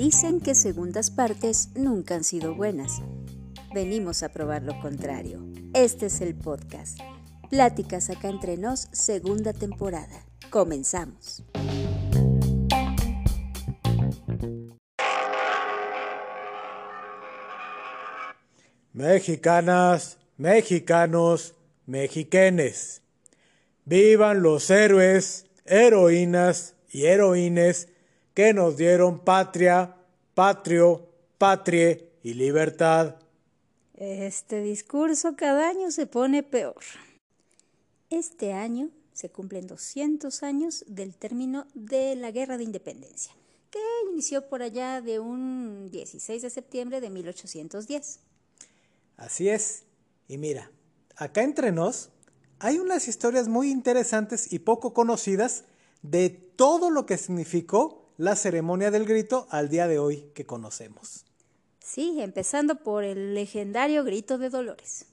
Dicen que segundas partes nunca han sido buenas. Venimos a probar lo contrario. Este es el podcast. Pláticas acá entre nos, segunda temporada. Comenzamos. Mexicanas, mexicanos, mexiquenes. Vivan los héroes, heroínas y heroínes que nos dieron patria, patrio, patrie y libertad. Este discurso cada año se pone peor. Este año se cumplen 200 años del término de la Guerra de Independencia, que inició por allá de un 16 de septiembre de 1810. Así es. Y mira, acá entre nos hay unas historias muy interesantes y poco conocidas de todo lo que significó la ceremonia del grito al día de hoy que conocemos. Sí, empezando por el legendario grito de Dolores.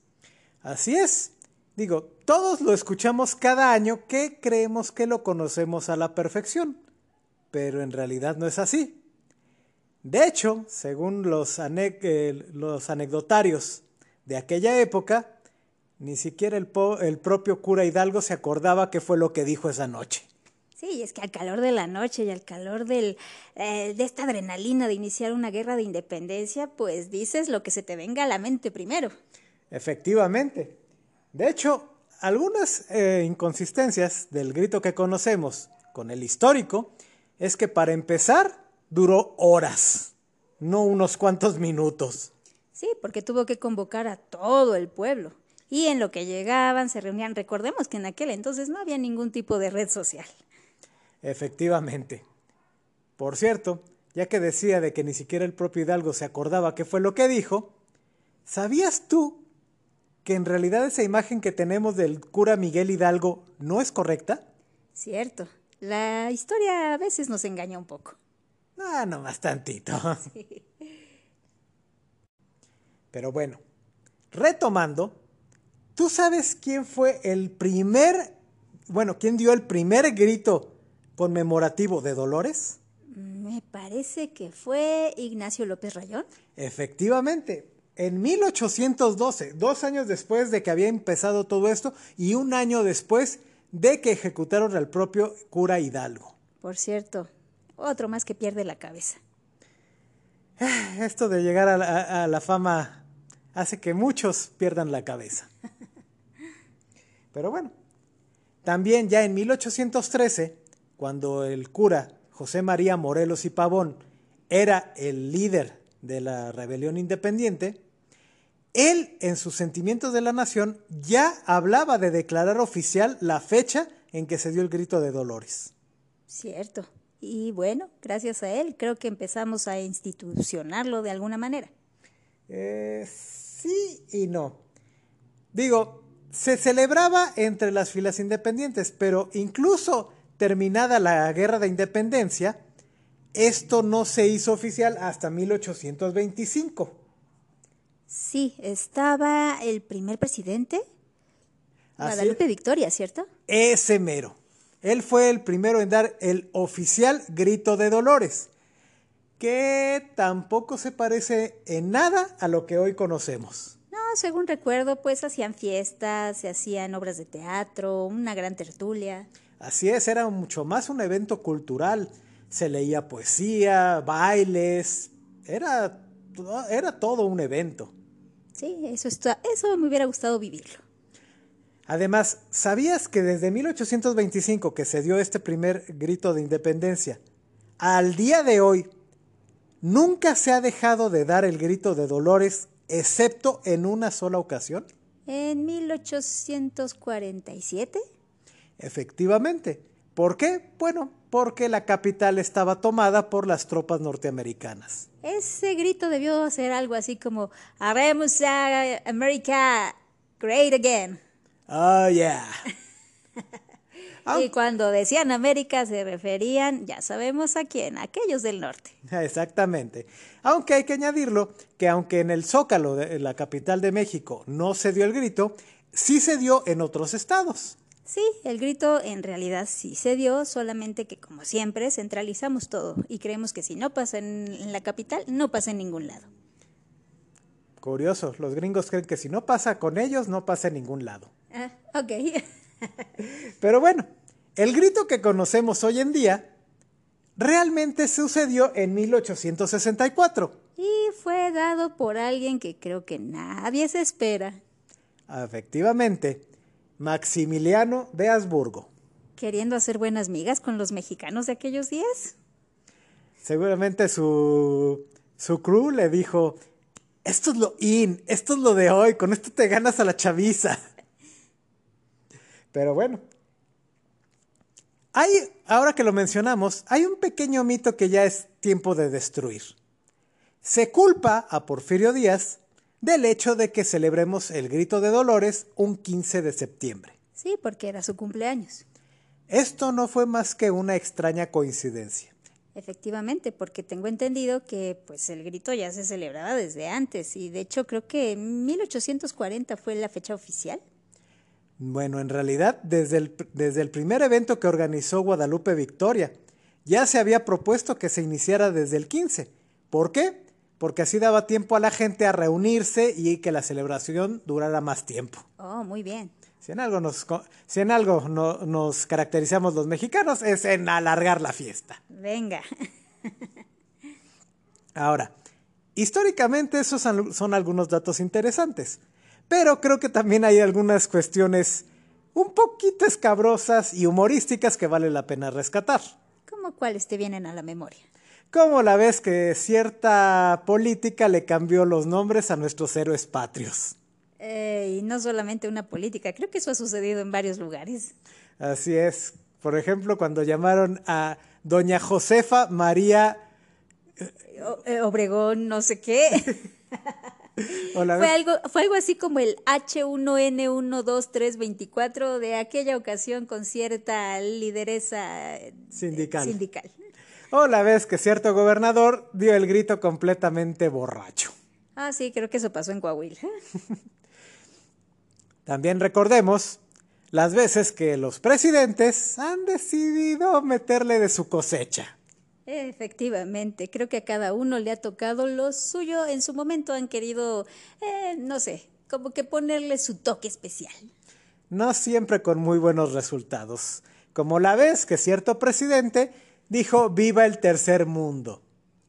Así es. Digo, todos lo escuchamos cada año que creemos que lo conocemos a la perfección, pero en realidad no es así. De hecho, según los, eh, los anecdotarios de aquella época, ni siquiera el, el propio cura Hidalgo se acordaba qué fue lo que dijo esa noche. Sí, es que al calor de la noche y al calor del, eh, de esta adrenalina de iniciar una guerra de independencia, pues dices lo que se te venga a la mente primero. Efectivamente. De hecho, algunas eh, inconsistencias del grito que conocemos con el histórico es que para empezar duró horas, no unos cuantos minutos. Sí, porque tuvo que convocar a todo el pueblo. Y en lo que llegaban, se reunían. Recordemos que en aquel entonces no había ningún tipo de red social. Efectivamente. Por cierto, ya que decía de que ni siquiera el propio Hidalgo se acordaba qué fue lo que dijo, ¿sabías tú que en realidad esa imagen que tenemos del cura Miguel Hidalgo no es correcta? Cierto. La historia a veces nos engaña un poco. Ah, no más tantito. Pero bueno, retomando, ¿tú sabes quién fue el primer, bueno, quién dio el primer grito conmemorativo de Dolores? Me parece que fue Ignacio López Rayón. Efectivamente, en 1812, dos años después de que había empezado todo esto y un año después de que ejecutaron al propio cura Hidalgo. Por cierto, otro más que pierde la cabeza. Esto de llegar a la, fama hace que muchos pierdan la cabeza. Pero bueno, también ya en 1813 cuando el cura José María Morelos y Pavón era el líder de la rebelión independiente, él en sus sentimientos de la nación ya hablaba de declarar oficial la fecha en que se dio el grito de Dolores. Cierto. Y bueno, gracias a él creo que empezamos a institucionarlo de alguna manera. Eh, sí y no. Digo, se celebraba entre las filas independientes, pero incluso terminada la guerra de independencia, esto no se hizo oficial hasta 1825. Sí, estaba el primer presidente, Guadalupe Victoria, ¿cierto? Ese mero. Él fue el primero en dar el oficial grito de Dolores, que tampoco se parece en nada a lo que hoy conocemos. Según recuerdo, pues hacían fiestas, se hacían obras de teatro, una gran tertulia. Así es, era mucho más un evento cultural. Se leía poesía, bailes, era, era todo un evento. Sí, eso, está, eso me hubiera gustado vivirlo. Además, ¿sabías que desde 1825 que se dio este primer grito de independencia, al día de hoy, nunca se ha dejado de dar el grito de Dolores, excepto en una sola ocasión? En 1847. Efectivamente. ¿Por qué? Bueno, porque la capital estaba tomada por las tropas norteamericanas. Ese grito debió ser algo así como haremos a America great again. Oh, yeah. y cuando decían América se referían, ya sabemos a quién, a aquellos del norte. Exactamente. Aunque hay que añadirlo que aunque en el Zócalo de la capital de México no se dio el grito, sí se dio en otros estados. Sí, el grito en realidad sí se dio, solamente que como siempre centralizamos todo y creemos que si no pasa en, en la capital, no pasa en ningún lado. Curioso, los gringos creen que si no pasa con ellos, no pasa en ningún lado. Ah, ok. Pero bueno, el grito que conocemos hoy en día realmente sucedió en 1864. y fue dado por alguien que creo que nadie se espera. Efectivamente, Maximiliano de Habsburgo. Queriendo hacer buenas migas con los mexicanos de aquellos días. Seguramente su, su crew le dijo, esto es lo in, esto es lo de hoy, con esto te ganas a la chaviza. Pero bueno. Hay, ahora que lo mencionamos, hay un pequeño mito que ya es tiempo de destruir. Se culpa a Porfirio Díaz del hecho de que celebremos el grito de Dolores un 15 de septiembre. Sí, porque era su cumpleaños. Esto no fue más que una extraña coincidencia. Efectivamente, porque tengo entendido que pues el grito ya se celebraba desde antes y de hecho creo que 1840 fue la fecha oficial. Bueno, en realidad, desde el, desde el primer evento que organizó Guadalupe Victoria, ya se había propuesto que se iniciara desde el 15. ¿Por qué? Porque así daba tiempo a la gente a reunirse y que la celebración durara más tiempo. Oh, muy bien. Si en algo nos, si en algo no- nos caracterizamos los mexicanos es en alargar la fiesta. Venga. Ahora, históricamente esos son algunos datos interesantes, pero creo que también hay algunas cuestiones un poquito escabrosas y humorísticas que vale la pena rescatar. ¿Cómo cuáles te vienen a la memoria? Como la vez que cierta política le cambió los nombres a nuestros héroes patrios. Eh, y no solamente una política, creo que eso ha sucedido en varios lugares. Así es. Por ejemplo, cuando llamaron a doña Josefa María... O- eh, Obregón, no sé qué. fue, algo, fue algo así como el H1N12324 de aquella ocasión con cierta lideresa eh, Sindical. sindical. o la vez que cierto gobernador dio el grito completamente borracho. Ah, sí, creo que eso pasó en Coahuila. También recordemos las veces que los presidentes han decidido meterle de su cosecha. Efectivamente, creo que a cada uno le ha tocado lo suyo. En su momento han querido, eh, no sé, como que ponerle su toque especial. No siempre con muy buenos resultados. Como la vez que cierto presidente dijo viva el tercer mundo.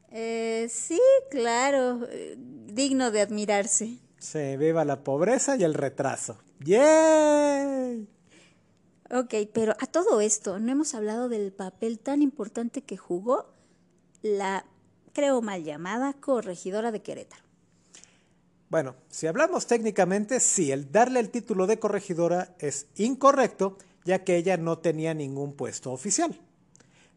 Eh, sí, claro, eh, digno de admirarse. Se viva la pobreza y el retraso. ¡Yay! Ok, pero a todo esto, no hemos hablado del papel tan importante que jugó la, creo mal llamada, corregidora de Querétaro. Bueno, si hablamos técnicamente, sí, el darle el título de corregidora es incorrecto, ya que ella no tenía ningún puesto oficial.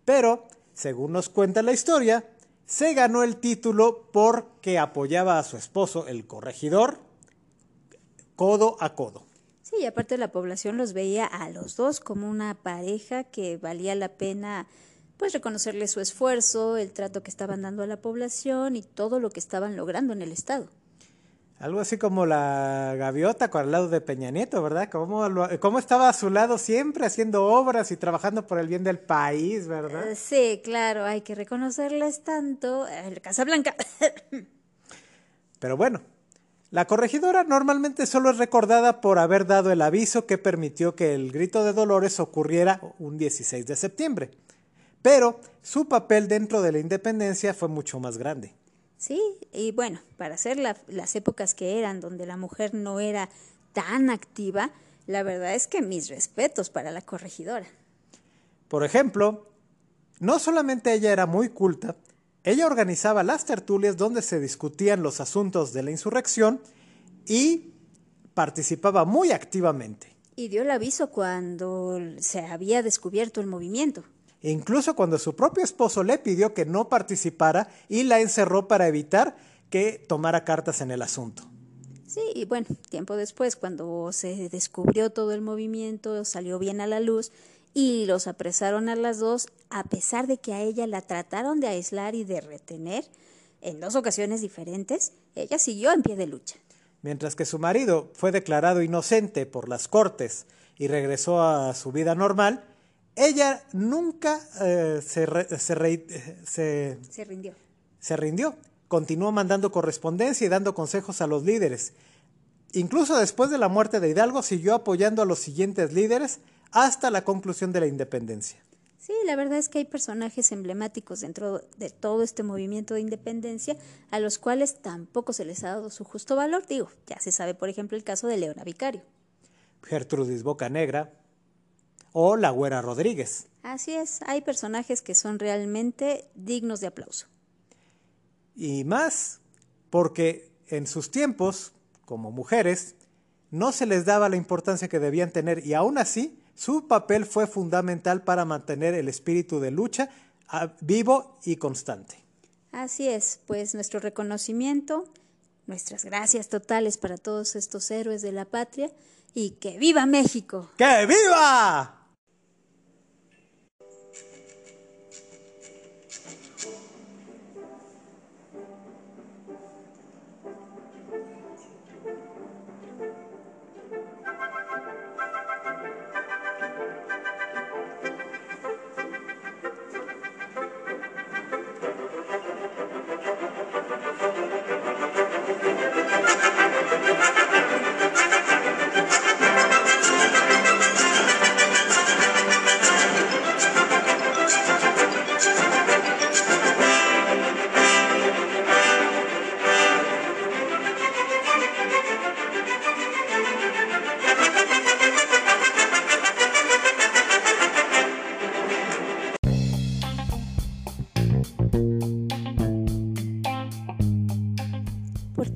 Pero, según nos cuenta la historia, se ganó el título porque apoyaba a su esposo, el corregidor, codo a codo. Sí, y aparte la población los veía a los dos como una pareja que valía la pena pues reconocerle su esfuerzo, el trato que estaban dando a la población y todo lo que estaban logrando en el estado. Algo así como la gaviota con al lado de Peña Nieto, ¿verdad? Cómo, lo- cómo estaba a su lado siempre haciendo obras y trabajando por el bien del país, ¿verdad? Eh, sí, claro, hay que reconocerles tanto. El Casablanca. Pero bueno, la corregidora normalmente solo es recordada por haber dado el aviso que permitió que el grito de Dolores ocurriera un 16 de septiembre. Pero su papel dentro de la independencia fue mucho más grande. Sí, y bueno, para hacer la- las épocas que eran, donde la mujer no era tan activa, la verdad es que mis respetos para la corregidora. Por ejemplo, no solamente ella era muy culta, ella organizaba las tertulias donde se discutían los asuntos de la insurrección y participaba muy activamente. Y dio el aviso cuando se había descubierto el movimiento. E incluso cuando su propio esposo le pidió que no participara y la encerró para evitar que tomara cartas en el asunto. Sí, y bueno, tiempo después, cuando se descubrió todo el movimiento, salió bien a la luz y los apresaron a las dos, a pesar de que a ella la trataron de aislar y de retener en dos ocasiones diferentes, ella siguió en pie de lucha. Mientras que su marido fue declarado inocente por las cortes y regresó a su vida normal, ella nunca eh, se, se, se rindió. Se rindió. Continuó mandando correspondencia y dando consejos a los líderes. Incluso después de la muerte de Hidalgo siguió apoyando a los siguientes líderes hasta la conclusión de la independencia. Sí, la verdad es que hay personajes emblemáticos dentro de todo este movimiento de independencia a los cuales tampoco se les ha dado su justo valor. Digo, ya se sabe, por ejemplo, el caso de Leona Vicario. Gertrudis Bocanegra o la Güera Rodríguez. Así es, hay personajes que son realmente dignos de aplauso. Y más, porque en sus tiempos, como mujeres, no se les daba la importancia que debían tener y aún así su papel fue fundamental para mantener el espíritu de lucha vivo y constante. Así es, pues nuestro reconocimiento, nuestras gracias totales para todos estos héroes de la patria y que viva México. ¡Que viva!